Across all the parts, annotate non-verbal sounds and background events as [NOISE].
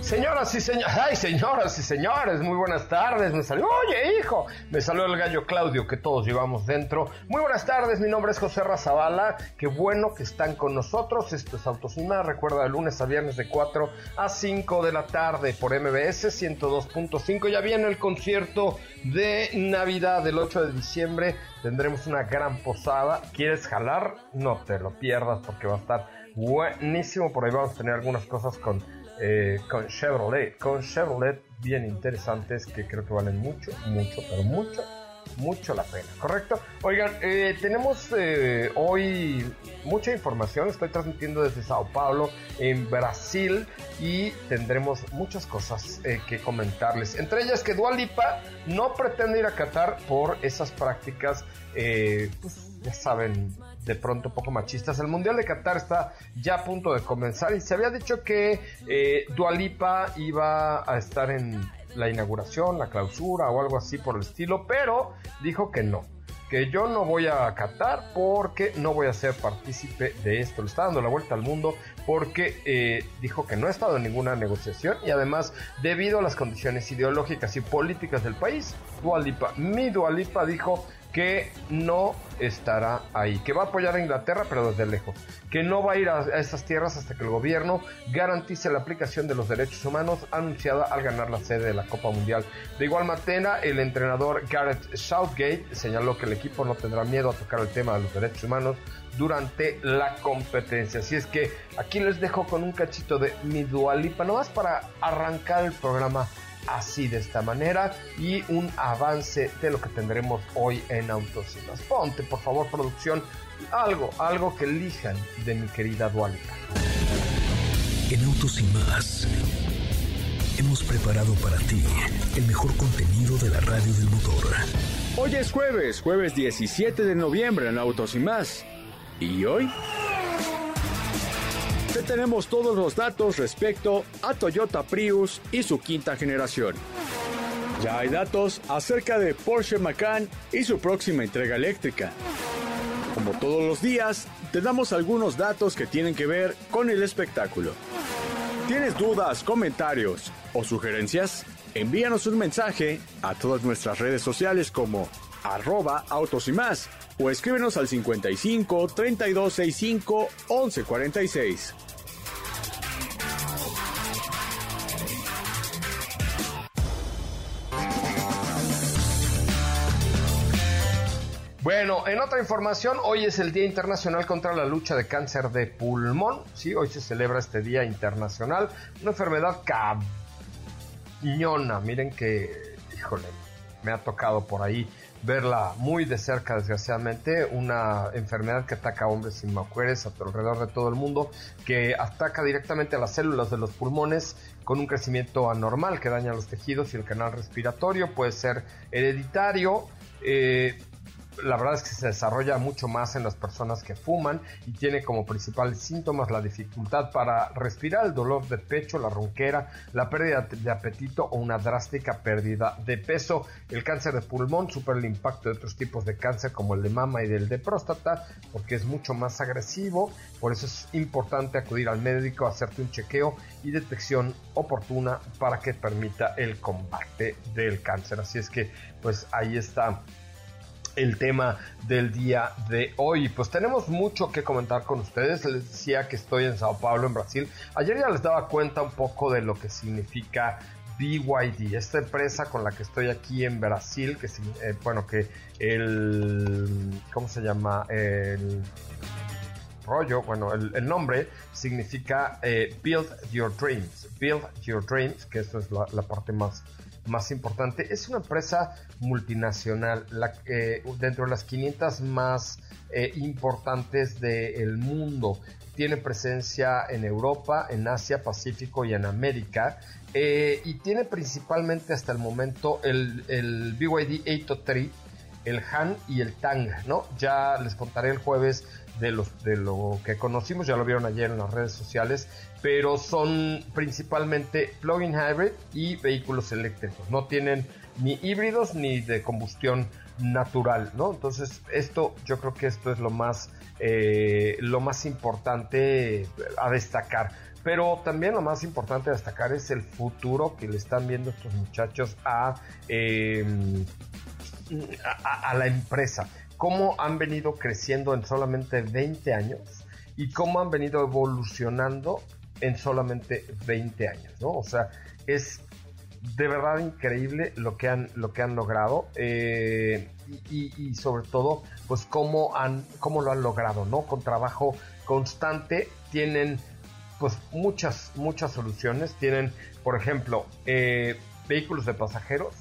Señoras y señores, ay señoras y señores, muy buenas tardes, me salió, oye hijo, me salió el gallo Claudio que todos llevamos dentro. Muy buenas tardes, mi nombre es José Razabala, qué bueno que están con nosotros, esto es Autos recuerda de lunes a viernes de 4 a 5 de la tarde por MBS 102.5, ya viene el concierto de Navidad del 8 de diciembre, tendremos una gran posada, ¿quieres jalar? No te lo pierdas porque va a estar buenísimo, por ahí vamos a tener algunas cosas con eh, con Chevrolet, con Chevrolet bien interesantes que creo que valen mucho, mucho, pero mucho, mucho la pena, ¿correcto? Oigan, eh, tenemos eh, hoy mucha información, estoy transmitiendo desde Sao Paulo, en Brasil, y tendremos muchas cosas que comentarles. Entre ellas que Dualipa no pretende ir a Qatar por esas prácticas, pues ya saben, de pronto poco machistas. El Mundial de Qatar está ya a punto de comenzar y se había dicho que eh, Dualipa iba a estar en la inauguración, la clausura o algo así por el estilo, pero dijo que no. Que yo no voy a Qatar porque no voy a ser partícipe de esto. Le está dando la vuelta al mundo porque eh, dijo que no ha estado en ninguna negociación y además, debido a las condiciones ideológicas y políticas del país, Dualipa, mi Dualipa dijo que no estará ahí, que va a apoyar a Inglaterra pero desde lejos, que no va a ir a, esas tierras hasta que el gobierno garantice la aplicación de los derechos humanos anunciada al ganar la sede de la Copa Mundial. De igual manera, el entrenador Gareth Southgate señaló que el equipo no tendrá miedo a tocar el tema de los derechos humanos durante la competencia. Así es que aquí les dejo con un cachito de mi dualipa, nomás para arrancar el programa así de esta manera y un avance de lo que tendremos hoy en Autos y Ponte, por favor, producción, algo, algo que elijan de mi querida Dualita. En Autos y más hemos preparado para ti el mejor contenido de la radio del motor. Hoy es jueves, jueves 17 de noviembre en Autos y más. ¿Y hoy? Tenemos todos los datos respecto a Toyota Prius y su quinta generación. Ya hay datos acerca de Porsche Macan y su próxima entrega eléctrica. Como todos los días, te damos algunos datos que tienen que ver con el espectáculo. ¿Tienes dudas, comentarios o sugerencias? Envíanos un mensaje a todas nuestras redes sociales como arroba autos y más o escríbenos al 55 3265 1146. Bueno, en otra información, hoy es el Día Internacional contra la Lucha de Cáncer de Pulmón. Sí, hoy se celebra este Día Internacional. Una enfermedad cañona. Miren que, híjole, me ha tocado por ahí verla muy de cerca, desgraciadamente. Una enfermedad que ataca a hombres y mujeres alrededor de todo el mundo, que ataca directamente a las células de los pulmones con un crecimiento anormal que daña los tejidos y el canal respiratorio. Puede ser hereditario. Eh, la verdad es que se desarrolla mucho más en las personas que fuman y tiene como principales síntomas la dificultad para respirar, el dolor de pecho, la ronquera, la pérdida de apetito o una drástica pérdida de peso. El cáncer de pulmón supera el impacto de otros tipos de cáncer como el de mama y del de próstata porque es mucho más agresivo, por eso es importante acudir al médico, hacerte un chequeo y detección oportuna para que permita el combate del cáncer. Así es que pues ahí está el tema del día de hoy. Pues tenemos mucho que comentar con ustedes. Les decía que estoy en Sao Paulo, en Brasil. Ayer ya les daba cuenta un poco de lo que significa BYD, esta empresa con la que estoy aquí en Brasil, que eh, bueno, que el, ¿cómo se llama? El rollo, bueno, el, nombre significa eh, Build Your Dreams, Build Your Dreams, que eso es la parte más más importante. Es una empresa multinacional, la, eh, dentro de las 500 más eh, importantes del mundo. Tiene presencia en Europa, en Asia, Pacífico y en América. Eh, y tiene principalmente hasta el momento el, el BYD 803, el Han y el Tang, ¿no? Ya les contaré el jueves de, los, de lo que conocimos, ya lo vieron ayer en las redes sociales, pero son principalmente plug-in hybrid y vehículos eléctricos. No tienen ni híbridos ni de combustión natural, ¿no? Entonces, esto, yo creo que esto es lo más, eh, lo más importante a destacar. Pero también lo más importante a destacar es el futuro que le están viendo estos muchachos a, a, a la empresa. Cómo han venido creciendo en solamente 20 años y cómo han venido evolucionando en solamente 20 años, ¿no? O sea, es de verdad increíble lo que han, lo que han logrado eh, y, sobre todo, pues cómo, han, cómo lo han logrado, ¿no? Con trabajo constante tienen pues muchas, muchas soluciones. Tienen, por ejemplo, eh, vehículos de pasajeros,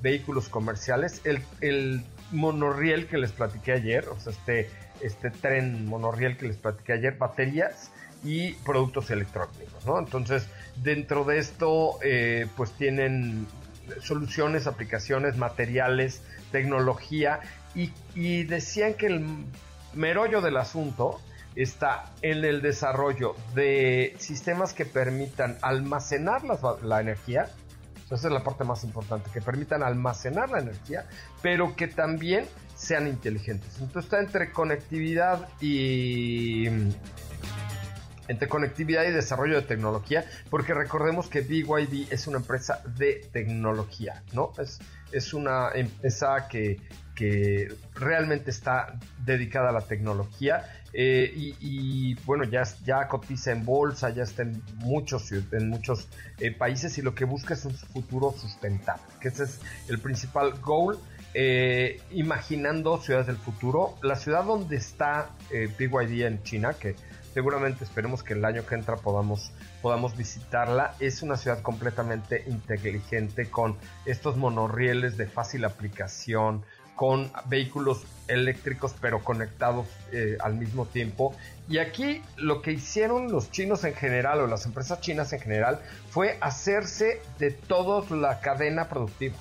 vehículos comerciales, el, el monorriel que les platiqué ayer, o sea, este, este tren monorriel que les platiqué ayer, baterías y productos electrónicos, ¿no? Entonces, dentro de esto, eh, pues tienen soluciones, aplicaciones, materiales, tecnología y, decían que el merollo del asunto está en el desarrollo de sistemas que permitan almacenar la, energía, esa es la parte más importante, que permitan almacenar la energía, pero que también sean inteligentes. Entonces está entre conectividad y entre conectividad y desarrollo de tecnología, porque recordemos que BYD es una empresa de tecnología, ¿no? Es, es una empresa que, que realmente está dedicada a la tecnología eh, y, bueno, ya, ya cotiza en bolsa, ya está en muchos, en muchos eh, países y lo que busca es un futuro sustentable, que ese es el principal goal. Eh, imaginando ciudades del futuro, la ciudad donde está BYD en China, que seguramente esperemos que el año que entra podamos, podamos visitarla. Es una ciudad completamente inteligente con estos monorrieles de fácil aplicación, con vehículos eléctricos pero conectados eh, al mismo tiempo. Y aquí lo que hicieron los chinos en general o las empresas chinas en general fue hacerse de toda la cadena productiva.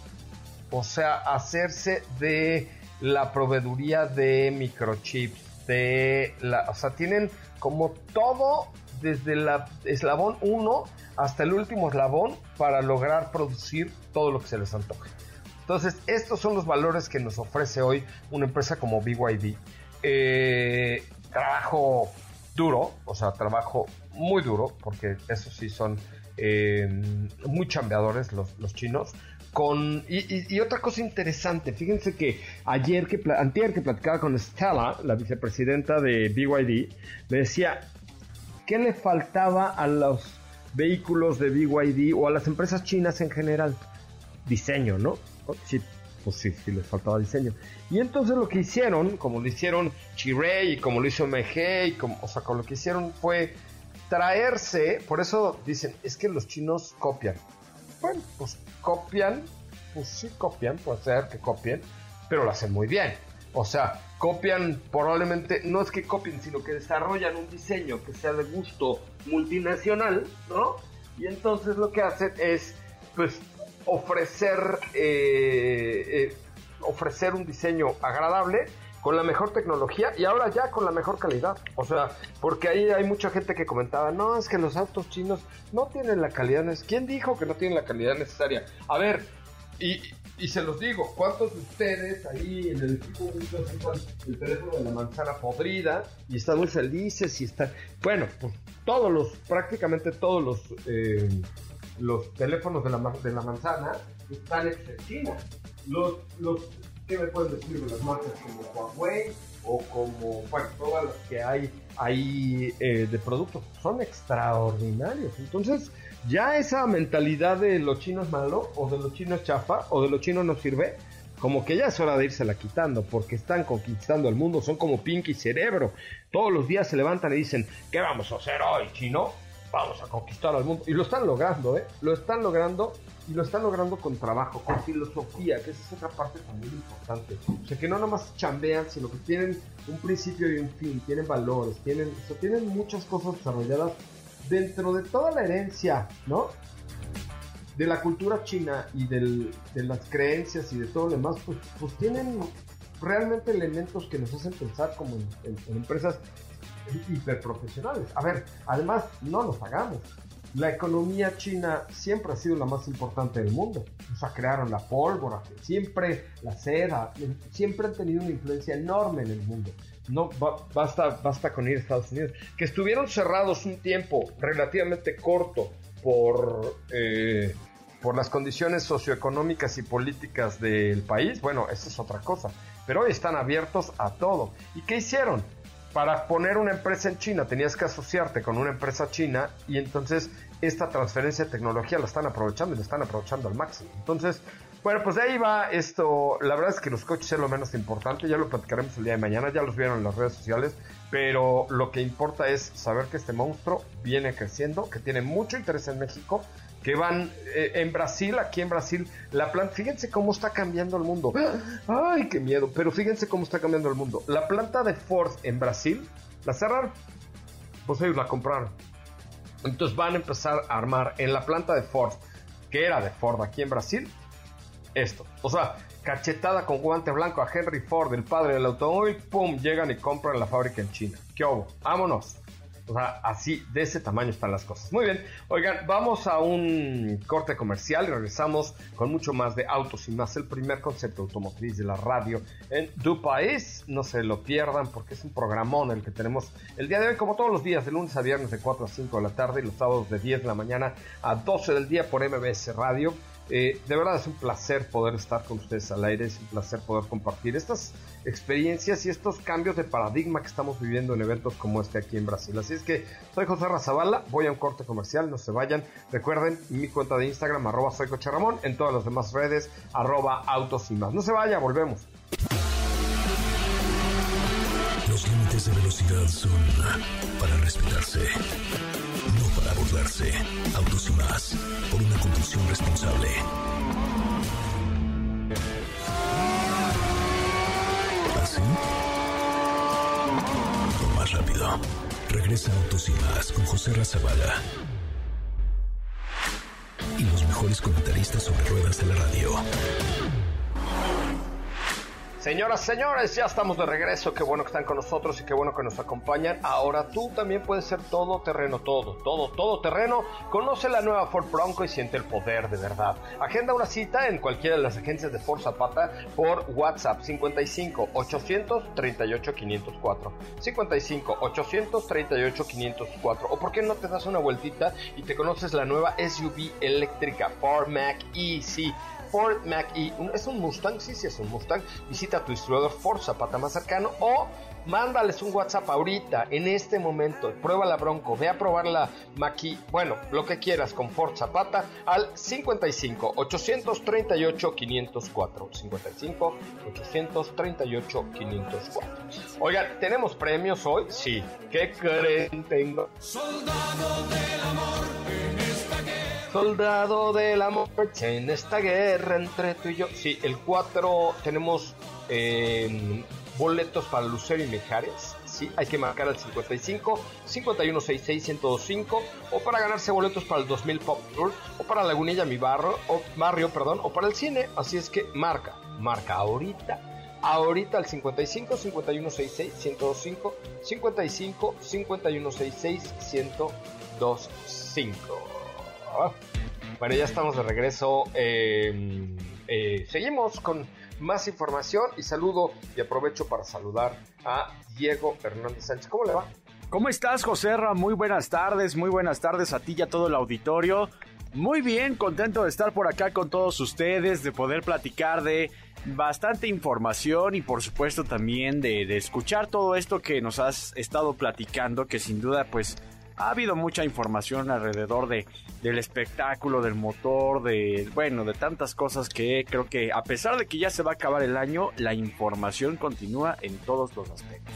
O sea, hacerse de la proveeduría de microchips, de la, o sea, tienen como todo desde el eslabón 1 hasta el último eslabón para lograr producir todo lo que se les antoje. Entonces, estos son los valores que nos ofrece hoy una empresa como BYD. Eh, trabajo duro, o sea, trabajo muy duro, porque eso sí son eh, muy chambeadores los, chinos. Con, y, otra cosa interesante, fíjense que ayer que antier que platicaba con Stella, la vicepresidenta de BYD, me decía qué le faltaba a los vehículos de BYD o a las empresas chinas en general. Diseño, ¿no? Oh, sí, pues sí, sí les faltaba diseño. Y entonces lo que hicieron, como lo hicieron Chirey como lo hizo MG, y como, o sea, como lo que hicieron fue traerse, por eso dicen, es que los chinos copian. Bueno, pues copian, pues sí copian, puede ser que copien, pero lo hacen muy bien. O sea, copian probablemente, no es que copien, sino que desarrollan un diseño que sea de gusto multinacional, ¿no? Y entonces lo que hacen es, pues, ofrecer, eh, eh, ofrecer un diseño agradable con la mejor tecnología y ahora ya con la mejor calidad. O sea, porque ahí hay mucha gente que comentaba, no, es que los autos chinos no tienen la calidad necesaria. ¿Quién dijo que no tienen la calidad necesaria? A ver, y, y se los digo, ¿cuántos de ustedes ahí en el equipo el teléfono de la manzana podrida y están muy felices y están... Bueno, pues todos los, prácticamente todos los... Eh, los teléfonos de la, de la manzana están China. Los, los ¿Qué me pueden decir de las marcas como Huawei o como, bueno, todas las que hay ahí eh, de productos? Son extraordinarios. Entonces, ya esa mentalidad de los chinos malo o de los chinos chafa o de los chinos no sirve, como que ya es hora de la quitando, porque están conquistando el mundo, son como Pinky Cerebro. Todos los días se levantan y dicen, ¿qué vamos a hacer hoy, chino? Vamos a conquistar al mundo. Y lo están logrando, ¿eh? Lo están logrando y lo están logrando con trabajo, con filosofía, que esa es otra parte también importante. O sea, que no nomás chambean, sino que tienen un principio y un fin, tienen valores, tienen, o tienen muchas cosas desarrolladas dentro de toda la herencia, ¿no? De la cultura china y de las creencias y de todo lo demás, pues, pues tienen realmente elementos que nos hacen pensar como en, empresas hiperprofesionales. A ver, además, no nos hagamos. La economía china siempre ha sido la más importante del mundo. O sea, crearon la pólvora, siempre la seda, siempre han tenido una influencia enorme en el mundo no basta, basta con ir a Estados Unidos, que estuvieron cerrados un tiempo relativamente corto por, eh, por las condiciones socioeconómicas y políticas del país, bueno, esa es otra cosa, pero hoy están abiertos a todo. ¿Y qué hicieron? Para poner una empresa en China tenías que asociarte con una empresa china y entonces esta transferencia de tecnología la están aprovechando y la están aprovechando al máximo. Entonces, bueno, pues de ahí va esto. La verdad es que los coches es lo menos importante. Ya lo platicaremos el día de mañana. Ya los vieron en las redes sociales. Pero lo que importa es saber que este monstruo viene creciendo, que tiene mucho interés en México, que van eh, en Brasil, aquí en Brasil, la planta, fíjense cómo está cambiando el mundo. Ay, qué miedo, pero fíjense cómo está cambiando el mundo. La planta de Ford en Brasil, la cerraron, pues ellos la compraron. Entonces van a empezar a armar en la planta de Ford, que era de Ford aquí en Brasil, esto. O sea, cachetada con guante blanco a Henry Ford, el padre del automóvil, pum, llegan y compran la fábrica en China. ¿Qué hubo? Vámonos. O sea, así, de ese tamaño están las cosas. Muy bien, oigan, vamos a un corte comercial y regresamos con mucho más de autos y más. El primer concepto automotriz de la radio en Du País. No se lo pierdan porque es un programón el que tenemos el día de hoy, como todos los días, de lunes a viernes de 4 a 5 de la tarde y los sábados de 10 de la mañana a 12 del día por MBS Radio. Eh, de verdad es un placer poder estar con ustedes al aire, es un placer poder compartir estas experiencias y estos cambios de paradigma que estamos viviendo en eventos como este aquí en Brasil. Así es que soy José Razabala, voy a un corte comercial, no se vayan. Recuerden mi cuenta de Instagram, arroba soy Ramón, en todas las demás redes, arroba autos y más. No se vaya, volvemos. Los límites de velocidad son para respetarse abordarse. Autos y más. Por una conducción responsable. ¿Así? O más rápido. Regresa Autos y más con José Razabala. Y los mejores comentaristas sobre ruedas de la radio. Señoras, señores, ya estamos de regreso. Qué bueno que están con nosotros y qué bueno que nos acompañan. Ahora tú también puedes ser todo terreno, todo, todo, todo terreno. Conoce la nueva Ford Bronco y siente el poder de verdad. Agenda una cita en cualquiera de las agencias de Ford Zapata por WhatsApp 55 838 504. 55 838 504. O por qué no te das una vueltita y te conoces la nueva SUV eléctrica Ford Mac EC Ford Mac-E. Es un Mustang, sí, sí es un Mustang. Visita tu distribuidor Ford Zapata más cercano o mándales un WhatsApp ahorita, en este momento. Prueba la Bronco, ve a probar la Maki, bueno, lo que quieras con Ford Zapata al 55 838 504. 55 838 504. Oigan, ¿tenemos premios hoy? Sí. ¿Qué creen? Tengo. Soldado del amor. Soldado del amor en esta guerra entre tú y yo. Sí, el 4 tenemos em, boletos para Lucero y Mejares. Sí, hay que marcar al 55 5166 1025 o para ganarse boletos para el 2000 Pop Tour o para Lagunilla mi barrio o barrio, perdón, o para el cine, así es que marca, marca ahorita. Ahorita al 55 5166 1025 55 5166 1025. Bueno, ya estamos de regreso. Em, eh, seguimos con más información y saludo y aprovecho para saludar a Diego Hernández Sánchez. ¿Cómo le va? ¿Cómo estás, José Muy buenas tardes, muy buenas tardes a ti y a todo el auditorio. Muy bien, contento de estar por acá con todos ustedes, de poder platicar de bastante información y por supuesto también de, de, escuchar todo esto que nos has estado platicando, que sin duda pues ha habido mucha información alrededor de, del espectáculo, del motor, de bueno, de tantas cosas que creo que a pesar de que ya se va a acabar el año, la información continúa en todos los aspectos.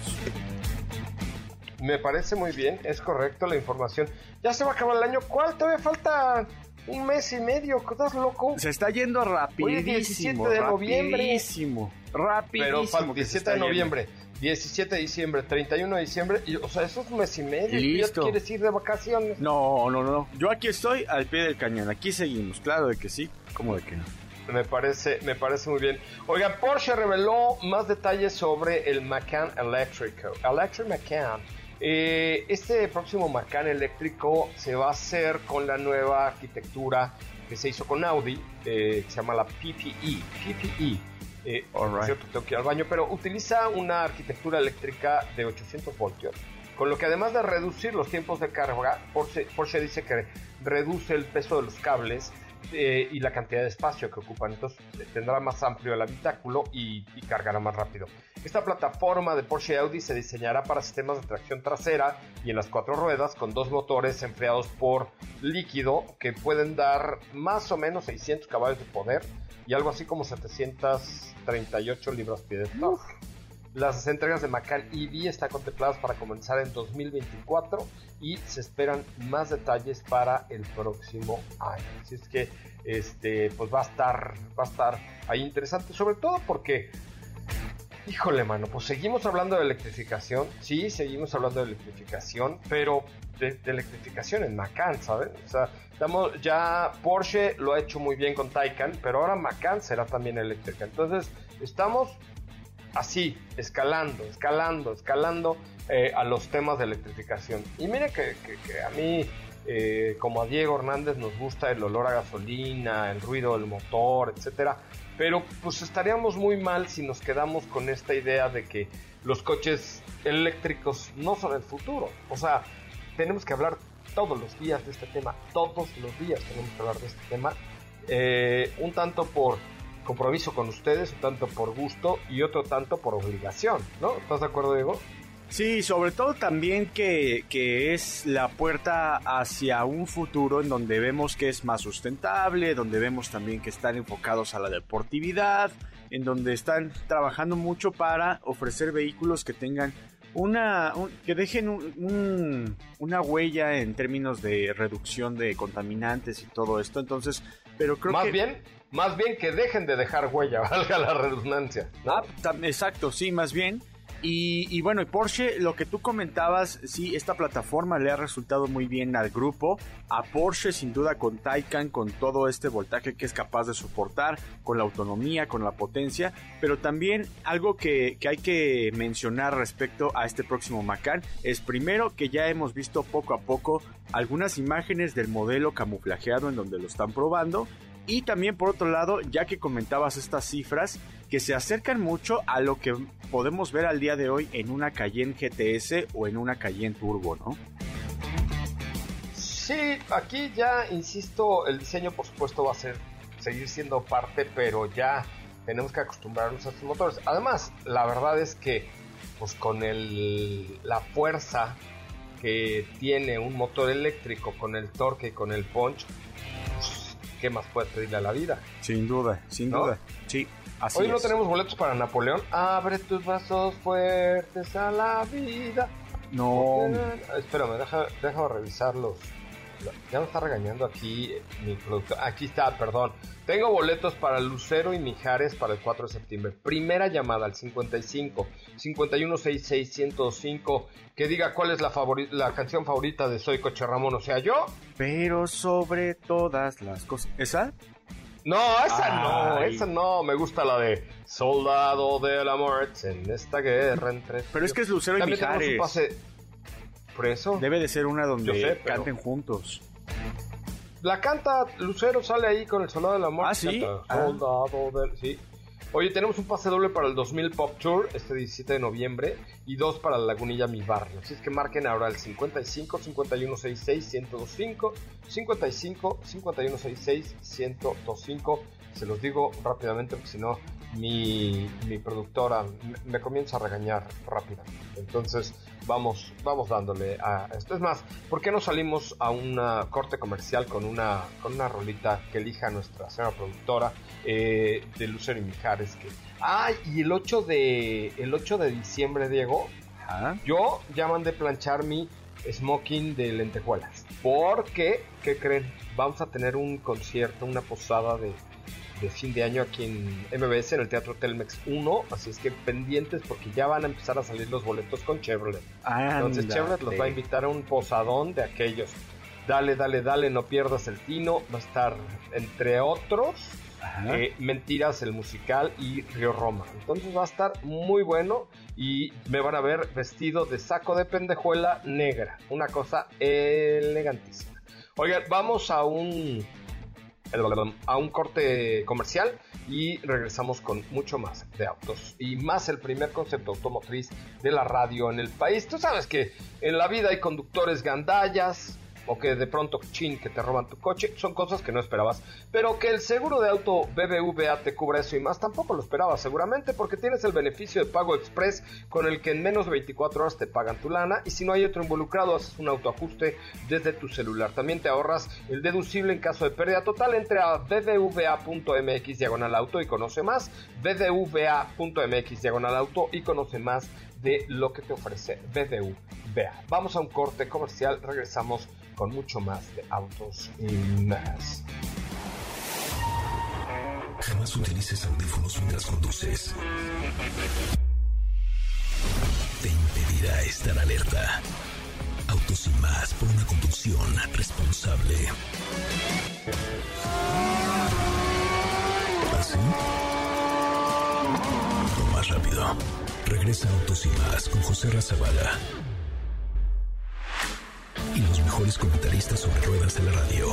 Me parece muy bien, es correcto la información. Ya se va a acabar el año. ¿Cuál? Todavía falta un mes y medio. ¿Estás loco? Se está yendo rapidísimo. Hoy es 17 de noviembre. Rapidísimo. Rapidísimo. Pero falta 17 de noviembre. 17 de diciembre, 31 de diciembre, y, o sea, eso es un mes y medio. Listo. ¿Ya quieres ir de vacaciones? No, no, no. Yo aquí estoy al pie del cañón. Aquí seguimos. Claro de que sí. ¿Cómo de que no? Me parece, me parece muy bien. Oiga, Porsche reveló más detalles sobre el Macan eléctrico. Electric Macan. Eh, este próximo Macan eléctrico se va a hacer con la nueva arquitectura que se hizo con Audi, eh, se llama la PPE. PPE. Eh, right. cierto, tengo que ir al baño, pero utiliza una arquitectura eléctrica de 800 voltios, con lo que además de reducir los tiempos de carga, Porsche, Porsche dice que reduce el peso de los cables eh, y la cantidad de espacio que ocupan. Entonces eh, tendrá más amplio el habitáculo y, y, cargará más rápido. Esta plataforma de Porsche Audi se diseñará para sistemas de tracción trasera y en las cuatro ruedas con dos motores enfriados por líquido que pueden dar más o menos 600 caballos de poder y algo así como 738 libras-pie de torque. Las entregas de Macan EV están contempladas para comenzar en 2024 y se esperan más detalles para el próximo año. Así es que este pues va a estar va a estar ahí interesante, sobre todo porque Híjole, mano, pues seguimos hablando de electrificación, sí, seguimos hablando de electrificación, pero de, de electrificación en Macan, ¿sabes? O sea, estamos, ya Porsche lo ha hecho muy bien con Taycan, pero ahora Macan será también eléctrica. Entonces, estamos así, escalando, escalando, escalando eh, a los temas de electrificación. Y mire que, que, que a mí, eh, como a Diego Hernández, nos gusta el olor a gasolina, el ruido del motor, etcétera. Pero pues estaríamos muy mal si nos quedamos con esta idea de que los coches eléctricos no son el futuro. O sea, tenemos que hablar todos los días de este tema, todos los días tenemos que hablar de este tema. Eh, un tanto por compromiso con ustedes, un tanto por gusto y otro tanto por obligación, ¿no? ¿Estás de acuerdo, Diego? Sí, sobre todo también que, que, es la puerta hacia un futuro en donde vemos que es más sustentable, donde vemos también que están enfocados a la deportividad, en donde están trabajando mucho para ofrecer vehículos que tengan una un, que dejen un, un, una huella en términos de reducción de contaminantes y todo esto. Entonces, pero creo más que bien más bien que dejen de dejar huella, [LAUGHS] valga la redundancia. ¿no? Ah, exacto, sí, más bien. Y, bueno, y Porsche, lo que tú comentabas, sí, esta plataforma le ha resultado muy bien al grupo, a Porsche sin duda con Taycan, con todo este voltaje que es capaz de soportar, con la autonomía, con la potencia, pero también algo que, que hay que mencionar respecto a este próximo Macan es primero que ya hemos visto poco a poco algunas imágenes del modelo camuflajeado en donde lo están probando, y también por otro lado, ya que comentabas estas cifras, que se acercan mucho a lo que podemos ver al día de hoy en una Cayenne GTS o en una Cayenne Turbo, ¿no? Sí, aquí ya, insisto, el diseño por supuesto va a ser, seguir siendo parte, pero ya tenemos que acostumbrarnos a estos motores. Además, la verdad es que, pues con el, la fuerza que tiene un motor eléctrico, con el torque y con el punch, ¿qué más puedes pedirle a la vida? Sin duda, sin ¿No? duda, sí. Así Hoy es. no tenemos boletos para Napoleón. Abre tus brazos fuertes a la vida. No, Espérame, deja, déjame revisar los. Ya me está regañando aquí mi productor. Aquí está, perdón. Tengo boletos para Lucero y Mijares para el 4 de septiembre. Primera llamada al 55 5166 que diga cuál es la, la canción favorita de Soy Coche Ramón, o sea, yo. pero sobre todas las cosas. ¿Esa? No, esa no, Ay. esa no. Me gusta la de Soldado de la muerte en esta guerra entre. Pero es que es Lucero y También Mijares. Por eso. Debe de ser una donde Yo sé, pero- canten juntos. La canta Lucero, sale ahí con el soldado de la muerte. Ah, ¿sí? Canta, Ah. Soldado del. Sí. Oye, tenemos un pase doble para el 2000 Pop Tour este 17 de noviembre y dos para la Lagunilla Mi Barrio. Así es que marquen ahora el 55 5166 1025 55 5166 1025 se los digo rápidamente porque si no mi, mi productora me, comienza a regañar rápidamente. Entonces vamos, vamos dándole a esto. Es más, ¿por qué no salimos a un corte comercial con una, con una rolita que elija nuestra señora productora eh, de Lucero y Mijares? Que, ah, y el 8 de, el 8 de diciembre, Diego, yo ya mandé planchar mi smoking de lentejuelas. Porque, ¿qué creen? Vamos a tener un concierto, una posada de de fin de año aquí en MBS, en el Teatro Telmex 1. Así es que pendientes porque ya van a empezar a salir los boletos con Chevrolet. Entonces Chevrolet los va a invitar a un posadón de aquellos. Dale, dale, dale, no pierdas el tino. Va a estar, entre otros, eh, Mentiras, el musical y Río Roma. Entonces va a estar muy bueno y me van a ver vestido de saco de pendejuela negra. Una cosa elegantísima. Oigan, vamos a un a un corte comercial y regresamos con mucho más de autos y más el primer concepto automotriz de la radio en el país. Tú sabes que en la vida hay conductores gandallas, o que de pronto, chin, que te roban tu coche, son cosas que no esperabas. Pero que el seguro de auto BBVA te cubra eso y más, tampoco lo esperabas seguramente porque tienes el beneficio de pago express con el que en menos de 24 horas te pagan tu lana y si no hay otro involucrado haces un autoajuste desde tu celular. También te ahorras el deducible en caso de pérdida total. Entre a bbva.mx diagonal auto y conoce más. bbva.mx diagonal auto y conoce más de lo que te ofrece BBVA. Vamos a un corte comercial, regresamos con mucho más de autos y más. Jamás utilices audífonos mientras conduces. Te impedirá estar alerta. Autos y más por una conducción responsable. ¿Así? O más rápido. Regresa Autos y más con José Razabala y los mejores comentaristas sobre ruedas de la radio.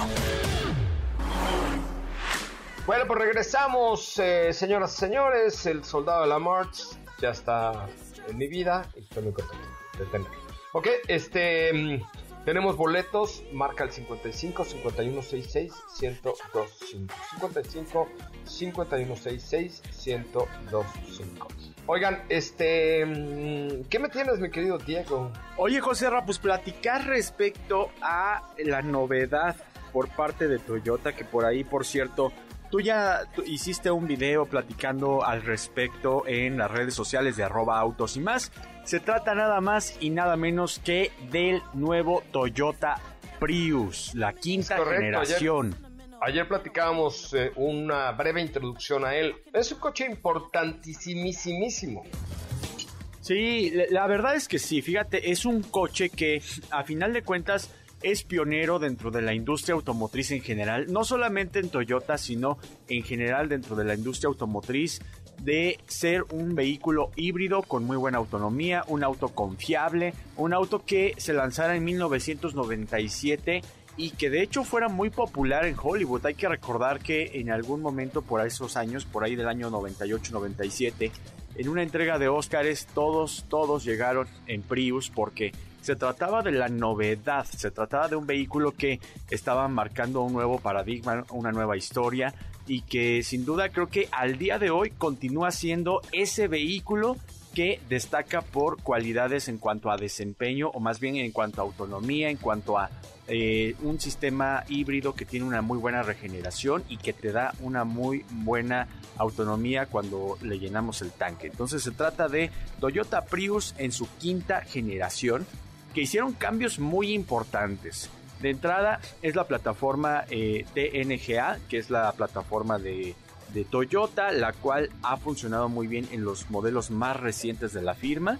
Bueno, pues regresamos, eh, señoras y señores. El soldado de la March ya está en mi vida y estoy muy contento de tenerlo. Ok, este. Mm, tenemos boletos, marca el 55 5166 1025. 55 5166 1025. Oigan, este, mm, ¿qué me tienes, mi querido Diego? Oye, José Ra, pues platicar respecto a la novedad por parte de Toyota, que por ahí, por cierto, tú ya hiciste un video platicando al respecto en las redes sociales de arroba autos y más. Se trata nada más y nada menos que del nuevo Toyota Prius, la quinta generación. Ayer platicábamos eh, una breve introducción a él. Es un coche importantísimísimo. Sí, la verdad es que sí, fíjate, es un coche que a final de cuentas es pionero dentro de la industria automotriz en general, no solamente en Toyota, sino en general dentro de la industria automotriz, de ser un vehículo híbrido con muy buena autonomía, un auto confiable, un auto que se lanzara en 1997 y que de hecho fuera muy popular en Hollywood. Hay que recordar que en algún momento por esos años, por ahí del año 98-97, en una entrega de Oscars todos, todos llegaron en Prius porque se trataba de la novedad, se trataba de un vehículo que estaba marcando un nuevo paradigma, una nueva historia y que sin duda creo que al día de hoy continúa siendo ese vehículo que destaca por cualidades en cuanto a desempeño o más bien en cuanto a autonomía, en cuanto a eh, un sistema híbrido que tiene una muy buena regeneración y que te da una muy buena autonomía cuando le llenamos el tanque. Entonces se trata de Toyota Prius en su quinta generación que hicieron cambios muy importantes. De entrada es la plataforma eh, TNGA, que es la plataforma de, de Toyota, la cual ha funcionado muy bien en los modelos más recientes de la firma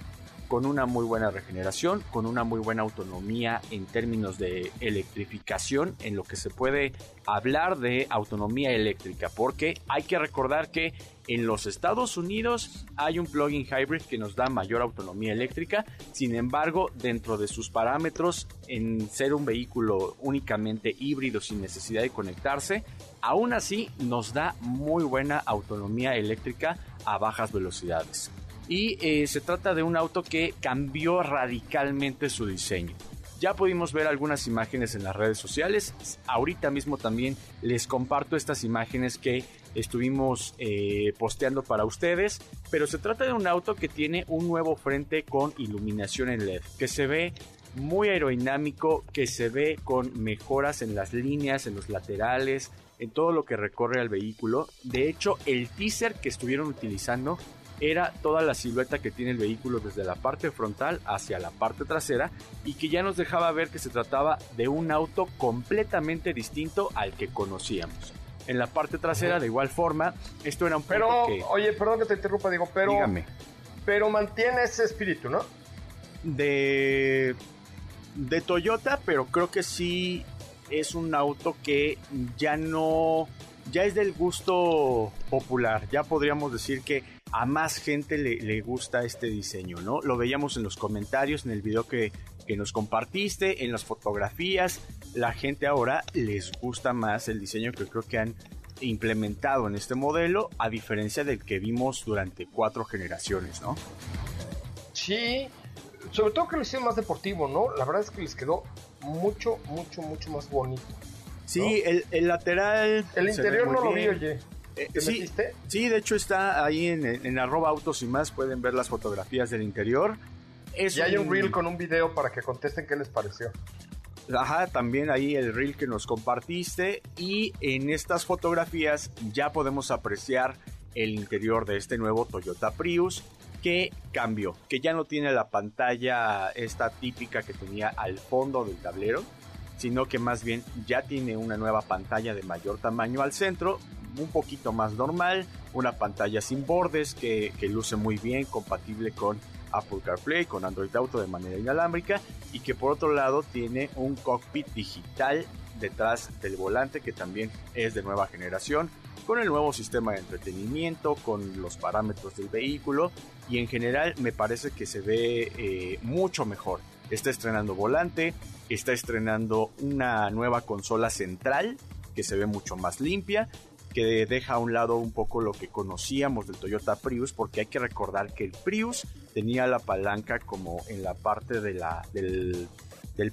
con una muy buena regeneración, con una muy buena autonomía en términos de electrificación, en lo que se puede hablar de autonomía eléctrica, porque hay que recordar que en los Estados Unidos hay un plug-in hybrid que nos da mayor autonomía eléctrica, sin embargo, dentro de sus parámetros, en ser un vehículo únicamente híbrido sin necesidad de conectarse, aún así nos da muy buena autonomía eléctrica a bajas velocidades y eh, se trata de un auto que cambió radicalmente su diseño. Ya pudimos ver algunas imágenes en las redes sociales. Ahorita mismo también les comparto estas imágenes que estuvimos eh, posteando para ustedes. Pero se trata de un auto que tiene un nuevo frente con iluminación en LED, que se ve muy aerodinámico, que se ve con mejoras en las líneas, en los laterales, en todo lo que recorre al vehículo. De hecho, el teaser que estuvieron utilizando era toda la silueta que tiene el vehículo desde la parte frontal hacia la parte trasera y que ya nos dejaba ver que se trataba de un auto completamente distinto al que conocíamos. En la parte trasera, de igual forma, esto era un Pero, oye, perdón que te interrumpa, digo, pero. Dígame. Pero mantiene ese espíritu, ¿no? De. De Toyota, pero creo que sí es un auto que ya no. Ya es del gusto popular. Ya podríamos decir que a más gente le, gusta este diseño, ¿no? Lo veíamos en los comentarios, en el video que, que nos compartiste, en las fotografías. La gente ahora les gusta más el diseño que creo que han implementado en este modelo, a diferencia del que vimos durante cuatro generaciones, ¿no? Sí, sobre todo que lo hicieron más deportivo, ¿no? La verdad es que les quedó mucho, mucho, mucho más bonito. Sí, el, el, lateral. El interior no lo vi, oye. Sí, sí, de hecho está ahí en, en, arroba autos y más, pueden ver las fotografías del interior. y hay un, reel con un video para que contesten qué les pareció. Ajá, también ahí el reel que nos compartiste y en estas fotografías ya podemos apreciar el interior de este nuevo Toyota Prius que cambió, que ya no tiene la pantalla esta típica que tenía al fondo del tablero, sino que más bien ya tiene una nueva pantalla de mayor tamaño al centro un poquito más normal, una pantalla sin bordes que, luce muy bien, compatible con Apple CarPlay, con Android Auto de manera inalámbrica y que por otro lado tiene un cockpit digital detrás del volante que también es de nueva generación, con el nuevo sistema de entretenimiento, con los parámetros del vehículo y en general me parece que se ve eh, mucho mejor. Está estrenando volante, está estrenando una nueva consola central que se ve mucho más limpia que deja a un lado un poco lo que conocíamos del Toyota Prius, porque hay que recordar que el Prius tenía la palanca como en la parte de la, del,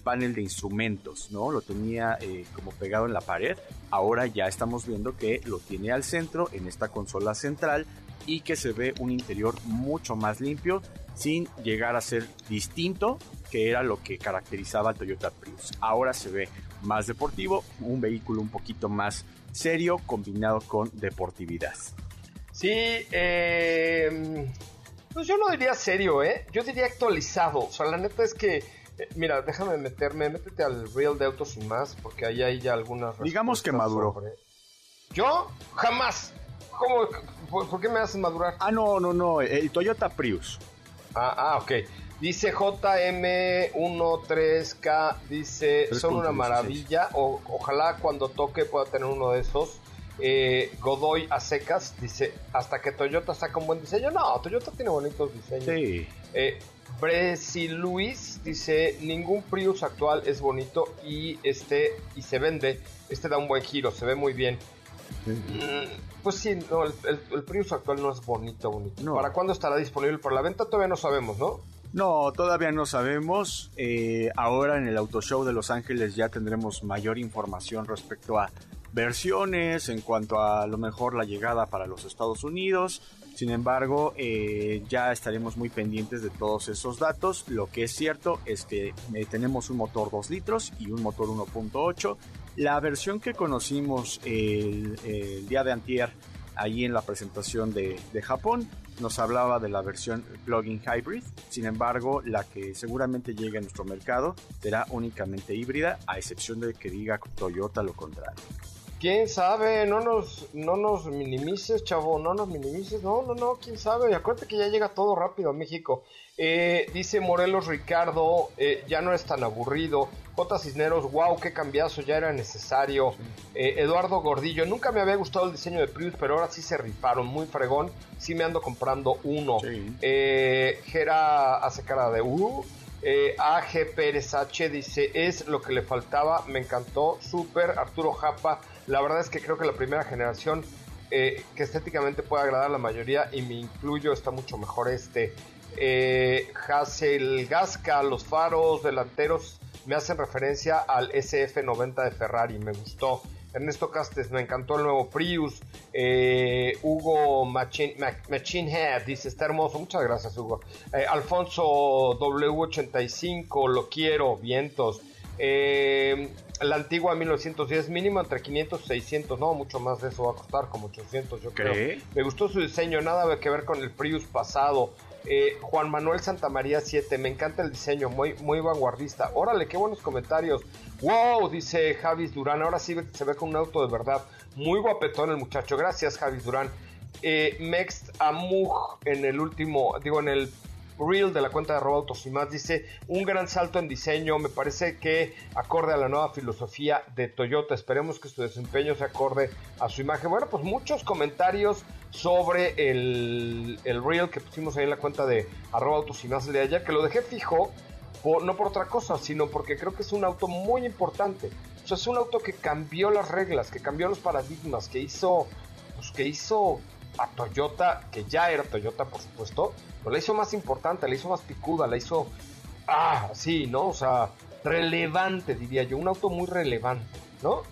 panel de instrumentos, ¿no? Lo tenía eh, como pegado en la pared. Ahora ya estamos viendo que lo tiene al centro en esta consola central y que se ve un interior mucho más limpio sin llegar a ser distinto que era lo que caracterizaba al Toyota Prius. Ahora se ve más deportivo, un vehículo un poquito más serio combinado con deportividad. Sí, eh, pues yo no diría serio, ¿eh? Yo diría actualizado. O sea, la neta es que, eh, mira, déjame meterme, métete al Real de Autos y más, porque ahí hay ya algunas... Digamos que maduró. ¿Yo? Jamás. ¿Cómo? ¿Por, qué me haces madurar? Ah, no, no, no, el Toyota Prius. Ah, ah, ok. Dice JM13K, dice, son una maravilla. O, ojalá cuando toque pueda tener uno de esos. Eh, Godoy a secas, dice, hasta que Toyota saca un buen diseño. No, Toyota tiene bonitos diseños. Sí. Eh, Luis dice, ningún Prius actual es bonito y este y se vende. Este da un buen giro, se ve muy bien. Mm, pues sí, no, el, Prius actual no es bonito, bonito. ¿Para cuándo estará disponible por la venta? Todavía no sabemos, ¿no? No, todavía no sabemos. Eh, ahora en el Auto Show de Los Ángeles ya tendremos mayor información respecto a versiones, en cuanto a, lo mejor la llegada para los Estados Unidos. Sin embargo, eh, ya estaremos muy pendientes de todos esos datos. Lo que es cierto es que eh, tenemos un motor 2 litros y un motor 1.8. La versión que conocimos el, día de antier ahí en la presentación de, Japón nos hablaba de la versión plug-in hybrid, sin embargo, la que seguramente llegue a nuestro mercado será únicamente híbrida, a excepción de que diga Toyota lo contrario. quién sabe, no nos, no nos minimices, chavo, no nos minimices, no, no, no, quién sabe, acuérdate que ya llega todo rápido a México. Eh, dice Morelos Ricardo, eh, ya no es tan aburrido. J. Cisneros, wow, qué cambiazo, ya era necesario. Eh, Eduardo Gordillo, nunca me había gustado el diseño de Prius, pero ahora sí se rifaron, muy fregón, sí me ando comprando uno. Gera hace cara de uh. AG Pérez H dice, es lo que le faltaba, me encantó, súper. Arturo Japa, la verdad es que creo que la primera generación eh, que estéticamente puede agradar a la mayoría y me incluyo está mucho mejor este. Eh, Gasca, los faros delanteros me hacen referencia al SF90 de Ferrari, me gustó. Ernesto Castes, me encantó el nuevo Prius. Eh, Hugo Machine, Head dice, está hermoso. Muchas gracias, Hugo. Eh, Alfonso W85, lo quiero. Vientos. Eh, la antigua 1910 mínimo entre 500 y 600, no, mucho más de eso va a costar, como 800 yo creo. Me gustó su diseño, nada que ver con el Prius pasado. Eh, Juan Manuel Santamaría 7, me encanta el diseño, muy, muy vanguardista. Órale, qué buenos comentarios. Wow, dice Javis Durán, ahora sí se ve con un auto de verdad. Muy guapetón el muchacho, gracias Javis Durán. Eh, Mext Amug en el último, digo en el Real de la cuenta de más dice un gran salto en diseño, me parece que acorde a la nueva filosofía de Toyota, esperemos que su desempeño se acorde a su imagen. Bueno, pues muchos comentarios sobre el, el Real que pusimos ahí en la cuenta de arroba el de ayer, que lo dejé fijo, no por otra cosa, sino porque creo que es un auto muy importante. O sea, es un auto que cambió las reglas, que cambió los paradigmas, que hizo, pues que hizo a Toyota, que ya era Toyota por supuesto, pero la hizo más importante, la hizo más picuda, la hizo, ah, sí, ¿no? O sea, relevante, diría yo, un auto muy relevante, ¿no?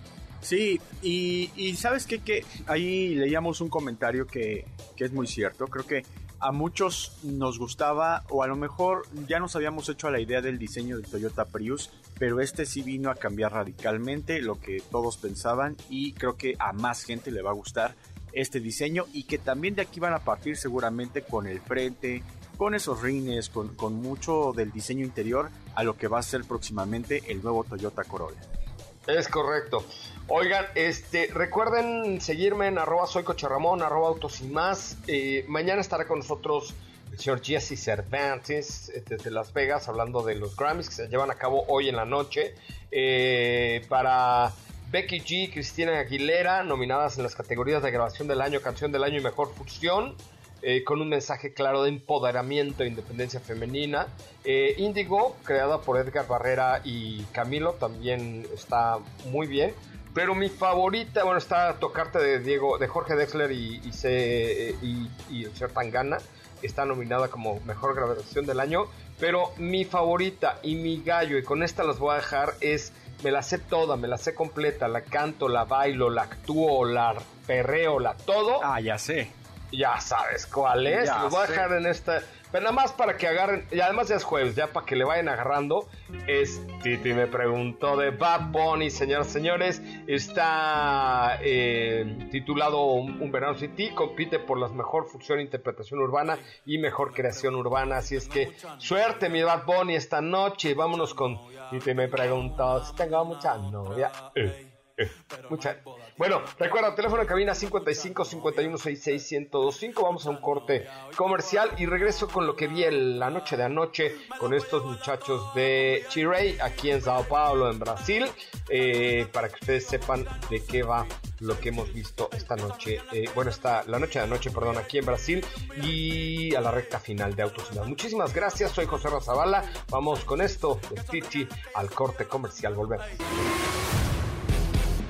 Sí, y, sabes qué, que ahí leíamos un comentario que, que es muy cierto, creo que a muchos nos gustaba o a lo mejor ya nos habíamos hecho a la idea del diseño del Toyota Prius, pero este sí vino a cambiar radicalmente lo que todos pensaban y creo que a más gente le va a gustar este diseño y que también de aquí van a partir seguramente con el frente, con esos rines, con, mucho del diseño interior a lo que va a ser próximamente el nuevo Toyota Corolla. Es correcto. Oigan, este, recuerden seguirme en arroba soy Ramón, arroba autos y más. Eh, mañana estará con nosotros el señor Jesse Cervantes eh, desde Las Vegas hablando de los Grammys que se llevan a cabo hoy en la noche eh, para Becky G, Cristina Aguilera, nominadas en las categorías de grabación del año, canción del año y mejor fusión, eh, con un mensaje claro de empoderamiento e independencia femenina. Eh, Indigo, creada por Edgar Barrera y Camilo, también está muy bien. Pero mi favorita, bueno, está Tocarte de Diego, de Jorge Dexler y, y, y, el señor Tangana. Está nominada como mejor grabación del año. Pero mi favorita y mi gallo, y con esta las voy a dejar, es me la sé toda, me la sé completa, la canto, la bailo, la actúo, la perreo, la todo. Ah, ya sé. Ya sabes cuál es. Lo voy a dejar en esta. Pero nada más para que agarren. Y además ya es jueves, ya para que le vayan agarrando. Es Titi me preguntó de Bad Bunny, señoras y señores. Está eh, titulado un, verano City. Compite por la mejor función, interpretación urbana y mejor creación urbana. Así es que suerte, mi Bad Bunny, esta noche. Vámonos con Titi me preguntó si tengo mucha novia. Eh, mucha. Bueno, recuerda, teléfono de cabina 55 51 66 1025. Vamos a un corte comercial y regreso con lo que vi la noche de anoche con estos muchachos de Chirey aquí en Sao Paulo, en Brasil, eh, para que ustedes sepan de qué va lo que hemos visto esta noche, eh, bueno, esta, la noche de anoche, perdón, aquí en Brasil y a la recta final de Autos Muchísimas gracias, soy José Razabala. Vamos con esto de Titi al corte comercial. Volvemos.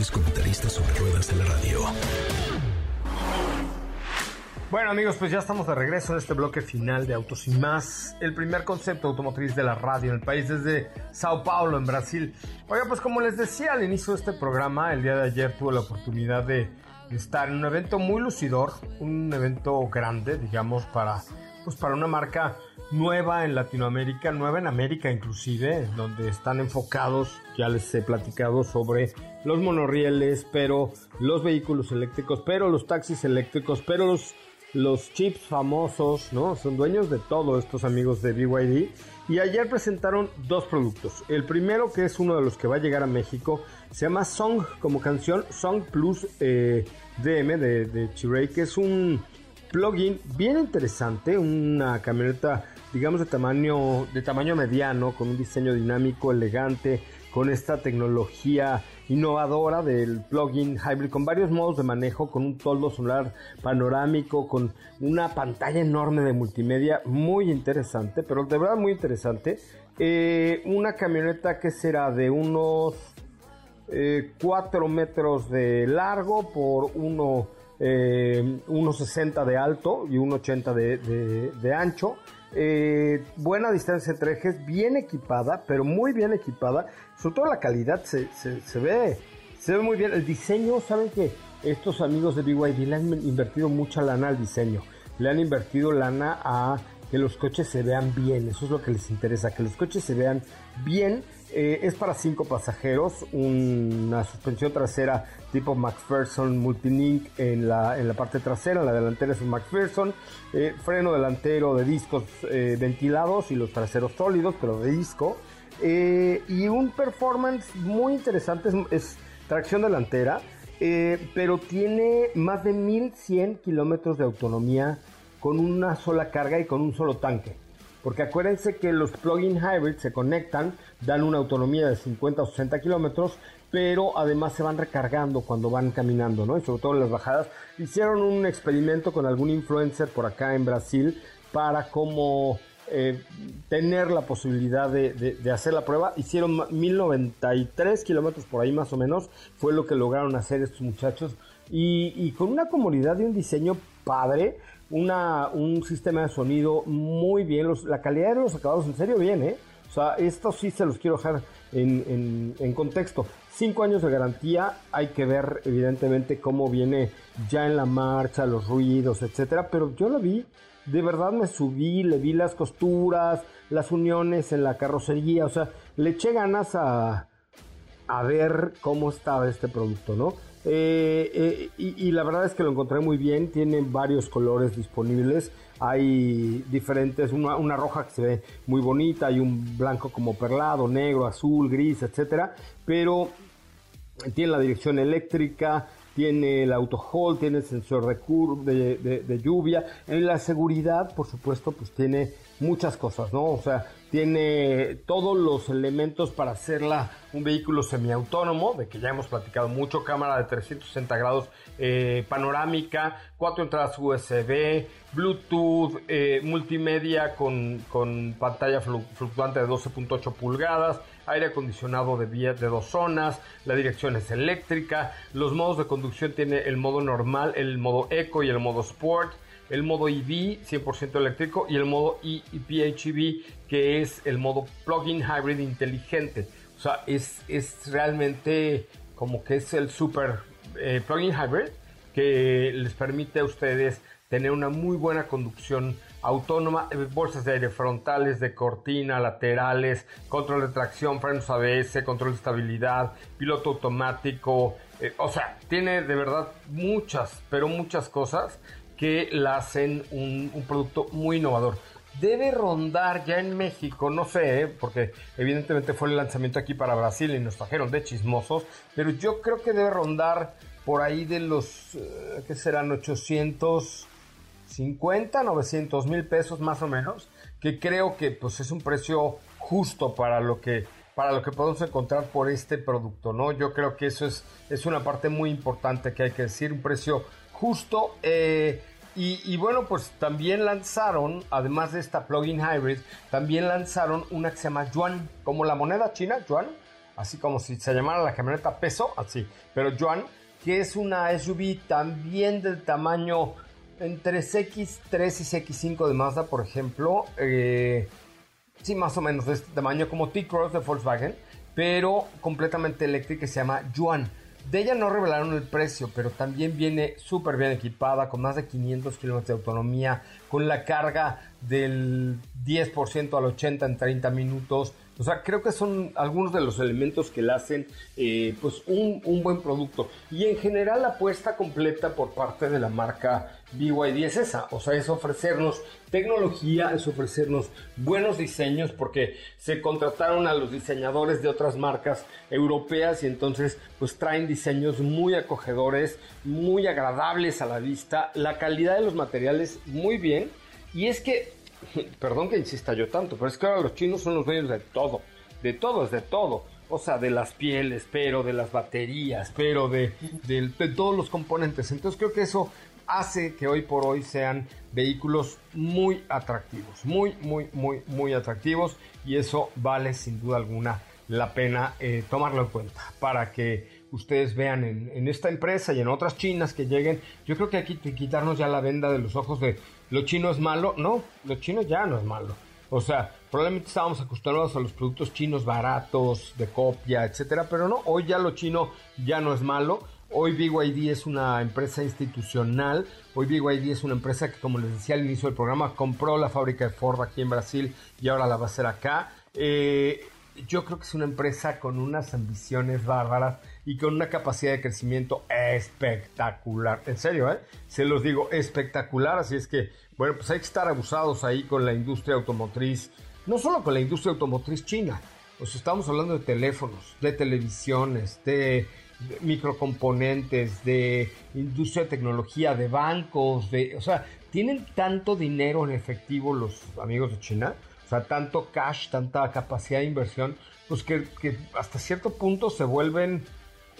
mejores comentaristas sobre ruedas de la radio. Bueno amigos, pues ya estamos de regreso en este bloque final de Autos y Más, el primer concepto automotriz de la radio en el país desde Sao Paulo, en Brasil. Oiga, pues como les decía al inicio de este programa, el día de ayer tuve la oportunidad de estar en un evento muy lucidor, un evento grande, digamos, para, pues para una marca nueva en Latinoamérica, nueva en América inclusive, donde están enfocados, ya les he platicado sobre los monorrieles, pero los vehículos eléctricos, pero los taxis eléctricos, pero los los chips famosos, ¿no? Son dueños de todo estos amigos de BYD. Y ayer presentaron dos productos. El primero, que es uno de los que va a llegar a México, se llama Song como canción, Song Plus eh, DM de, de que es un plugin bien interesante, una camioneta, digamos, de tamaño, de tamaño mediano, con un diseño dinámico, elegante, con esta tecnología innovadora del plugin hybrid con varios modos de manejo, con un toldo solar panorámico, con una pantalla enorme de multimedia muy interesante, pero de verdad muy interesante. Eh, una camioneta que será de unos 4 eh, metros de largo por uno, eh, 1,60 de alto y 1,80 de, de ancho. Eh, buena distancia entre ejes, bien equipada, pero muy bien equipada. Sobre todo la calidad se, ve, se ve muy bien. El diseño, saben que estos amigos de BYD le han invertido mucha lana al diseño. Le han invertido lana a que los coches se vean bien. Eso es lo que les interesa, que los coches se vean bien eh, es para cinco pasajeros, una suspensión trasera tipo McPherson Multilink en la, en la parte trasera, en la delantera es un McPherson, eh, freno delantero de discos eh, ventilados y los traseros sólidos, pero de disco, y un performance muy interesante, es, tracción delantera, pero tiene más de 1100 kilómetros de autonomía con una sola carga y con un solo tanque. Porque acuérdense que los plug-in se conectan, dan una autonomía de 50 o 60 kilómetros, pero además se van recargando cuando van caminando, ¿no? Y sobre todo en las bajadas. Hicieron un experimento con algún influencer por acá en Brasil para cómo eh, tener la posibilidad de, hacer la prueba. Hicieron 1093 kilómetros por ahí más o menos, fue lo que lograron hacer estos muchachos. Y con una comodidad y un diseño padre una, un sistema de sonido muy bien. la calidad de los acabados, en serio, bien, ¿eh? O sea, esto sí se los quiero dejar en, en, contexto. Cinco años de garantía, hay que ver evidentemente cómo viene ya en la marcha, los ruidos, etcétera. Pero yo lo vi, de verdad me subí, le vi las costuras, las uniones en la carrocería, o sea, le eché ganas a, a ver cómo estaba este producto, ¿no? Eh, eh, y, la verdad es que lo encontré muy bien, tiene varios colores disponibles, hay diferentes, una, roja que se ve muy bonita, hay un blanco como perlado, negro, azul, gris, etcétera, pero tiene la dirección eléctrica, tiene el auto hold, tiene el sensor de, de, de, lluvia, en la seguridad, por supuesto, pues tiene muchas cosas, ¿no? O sea, tiene todos los elementos para hacerla un vehículo semiautónomo, de que ya hemos platicado mucho, cámara de 360 grados eh, panorámica, cuatro entradas USB, Bluetooth, eh, multimedia con, pantalla fluctuante de 12.8 pulgadas, aire acondicionado de vía de dos zonas, la dirección es eléctrica, los modos de conducción tiene el modo normal, el modo eco y el modo sport, el modo EV 100% eléctrico y el modo e PHEV que es el modo plug-in hybrid inteligente. O sea, es, es realmente como que es el super eh, plug-in hybrid que les permite a ustedes tener una muy buena conducción autónoma, eh, bolsas de aire frontales, de cortina, laterales, control de tracción, frenos ABS, control de estabilidad, piloto automático, eh, o sea, tiene de verdad muchas, pero muchas cosas que la hacen un, producto muy innovador debe rondar ya en México, no sé, ¿eh? porque evidentemente fue el lanzamiento aquí para Brasil y nos trajeron de chismosos, pero yo creo que debe rondar por ahí de los, eh, ¿qué serán? 850, 900 mil pesos más o menos, que creo que pues es un precio justo para lo que para lo que podemos encontrar por este producto, ¿no? Yo creo que eso es, es una parte muy importante que hay que decir, un precio justo. Eh, y, bueno, pues también lanzaron, además de esta plugin hybrid, también lanzaron una que se llama Yuan, como la moneda china, Yuan, así como si se llamara la camioneta peso, así, pero Yuan, que es una SUV también del tamaño entre CX3 y CX5 de Mazda, por ejemplo, eh, sí, más o menos de este tamaño, como T-Cross de Volkswagen, pero completamente eléctrica, se llama Yuan. De ella no revelaron el precio, pero también viene súper bien equipada, con más de 500 kilómetros de autonomía, con la carga del 10% al 80% en 30 minutos. O sea, creo que son algunos de los elementos que le hacen eh, pues un, buen producto. Y en general la apuesta completa por parte de la marca BYD es esa. O sea, es ofrecernos tecnología, es ofrecernos buenos diseños porque se contrataron a los diseñadores de otras marcas europeas y entonces pues traen diseños muy acogedores, muy agradables a la vista. La calidad de los materiales muy bien. Y es que [LAUGHS] perdón que insista yo tanto, pero es que ahora los chinos son los dueños de todo, de todo es de todo. O sea, de las pieles, pero de las baterías, pero de, de, todos los componentes. Entonces creo que eso hace que hoy por hoy sean vehículos muy atractivos, muy, muy, muy, muy atractivos y eso vale sin duda alguna la pena eh, tomarlo en cuenta para que ustedes vean en, en, esta empresa y en otras chinas que lleguen. Yo creo que hay que quitarnos ya la venda de los ojos de lo chino es malo. No, lo chino ya no es malo. O sea, probablemente estábamos acostumbrados a los productos chinos baratos, de copia, etcétera, pero no, hoy ya lo chino ya no es malo. Hoy BYD es una empresa institucional. Hoy BYD es una empresa que, como les decía al inicio del programa, compró la fábrica de Ford aquí en Brasil y ahora la va a hacer acá. Eh, yo creo que es una empresa con unas ambiciones bárbaras y con una capacidad de crecimiento espectacular. En serio, ¿eh? Se los digo, espectacular. Así es que, bueno, pues hay que estar abusados ahí con la industria automotriz. No solo con la industria automotriz china. Sea, estamos hablando de teléfonos, de televisiones, de, microcomponentes, de industria de tecnología, de bancos, de... O sea, tienen tanto dinero en efectivo los amigos de China. O sea, tanto cash, tanta capacidad de inversión, pues que, que hasta cierto punto se vuelven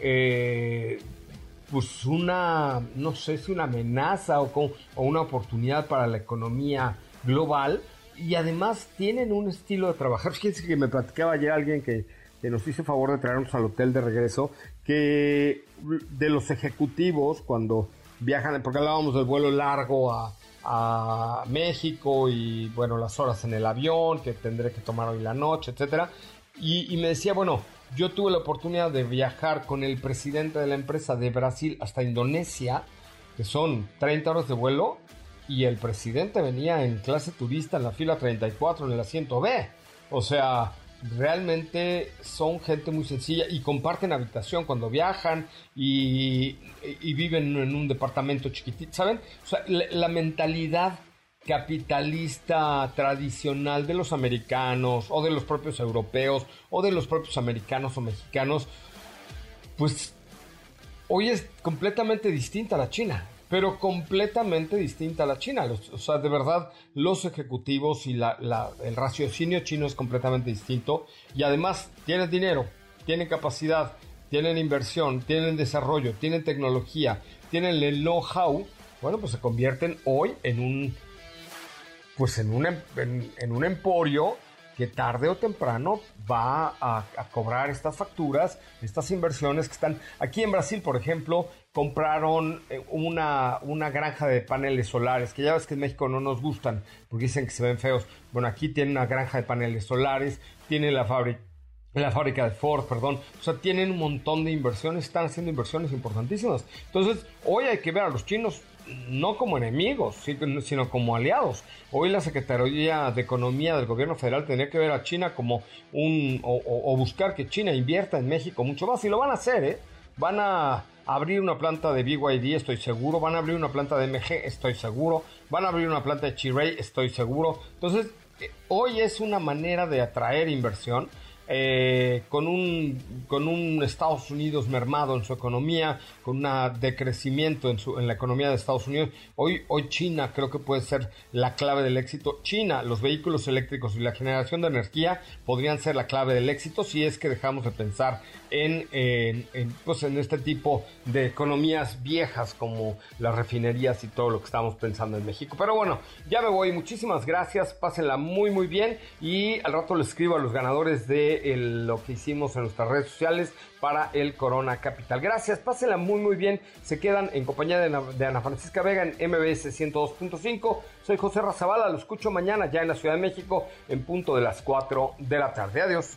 eh, pues una, no sé si una amenaza o, una oportunidad para la economía global y además tienen un estilo de trabajar. Fíjense que me platicaba ayer alguien que, nos hizo favor de traernos al hotel de regreso, que de los ejecutivos cuando viajan, porque hablábamos del vuelo largo a, a México y bueno, las horas en el avión que tendré que tomar hoy la noche, etcétera. Y me decía, bueno, yo tuve la oportunidad de viajar con el presidente de la empresa de Brasil hasta Indonesia, que son 30 horas de vuelo, y el presidente venía en clase turista en la fila 34 en el asiento B. O sea, realmente son gente muy sencilla y comparten habitación cuando viajan y, viven en un departamento chiquitito, ¿saben? O sea, la mentalidad capitalista tradicional de los americanos o de los propios europeos o de los propios americanos o mexicanos, pues hoy es completamente distinta a la China, pero completamente distinta a la China. o sea, de verdad, los ejecutivos y el raciocinio chino es completamente distinto y además tienen dinero, tienen capacidad, tienen inversión, tienen desarrollo, tienen tecnología, tienen el know-how. Bueno, pues se convierten hoy en un pues en un, en, un emporio que tarde o temprano va a, cobrar estas facturas, estas inversiones que están aquí en Brasil, por ejemplo, compraron eh, una, una granja de paneles solares, que ya ves que en México no nos gustan porque dicen que se ven feos. Bueno, aquí tienen una granja de paneles solares, tienen la fábrica la fábrica de Ford, perdón. O sea, tienen un montón de inversiones, están haciendo inversiones importantísimas. Entonces, hoy hay que ver a los chinos no como enemigos, sino como aliados. Hoy la Secretaría de Economía del Gobierno Federal tendría que ver a China como un, o, buscar que China invierta en México mucho más, y lo van a hacer, ¿eh? Van a abrir una planta de BYD, estoy seguro, van a abrir una planta de MG, estoy seguro, van a abrir una planta de Chiray, estoy seguro. Entonces, eh, hoy es una manera de atraer inversión eh, con, un, con un Estados Unidos mermado en su economía, con un decrecimiento en, su, en la economía de Estados Unidos. Hoy, hoy China creo que puede ser la clave del éxito. China, los vehículos eléctricos y la generación de energía podrían ser la clave del éxito si es que dejamos de pensar en, pues en este tipo de economías viejas como las refinerías y todo lo que estamos pensando en México. Pero bueno, ya me voy. Muchísimas gracias. Pásenla muy, muy bien. Y al rato les escribo a los ganadores de lo que hicimos en nuestras redes sociales para el Corona Capital. Gracias, pásenla muy muy bien. Se quedan en compañía de Ana, Francisca Vega en MBS 102.5. Soy José Razabala, lo escucho mañana ya en la Ciudad de México en punto de las 4 de la tarde. Adiós.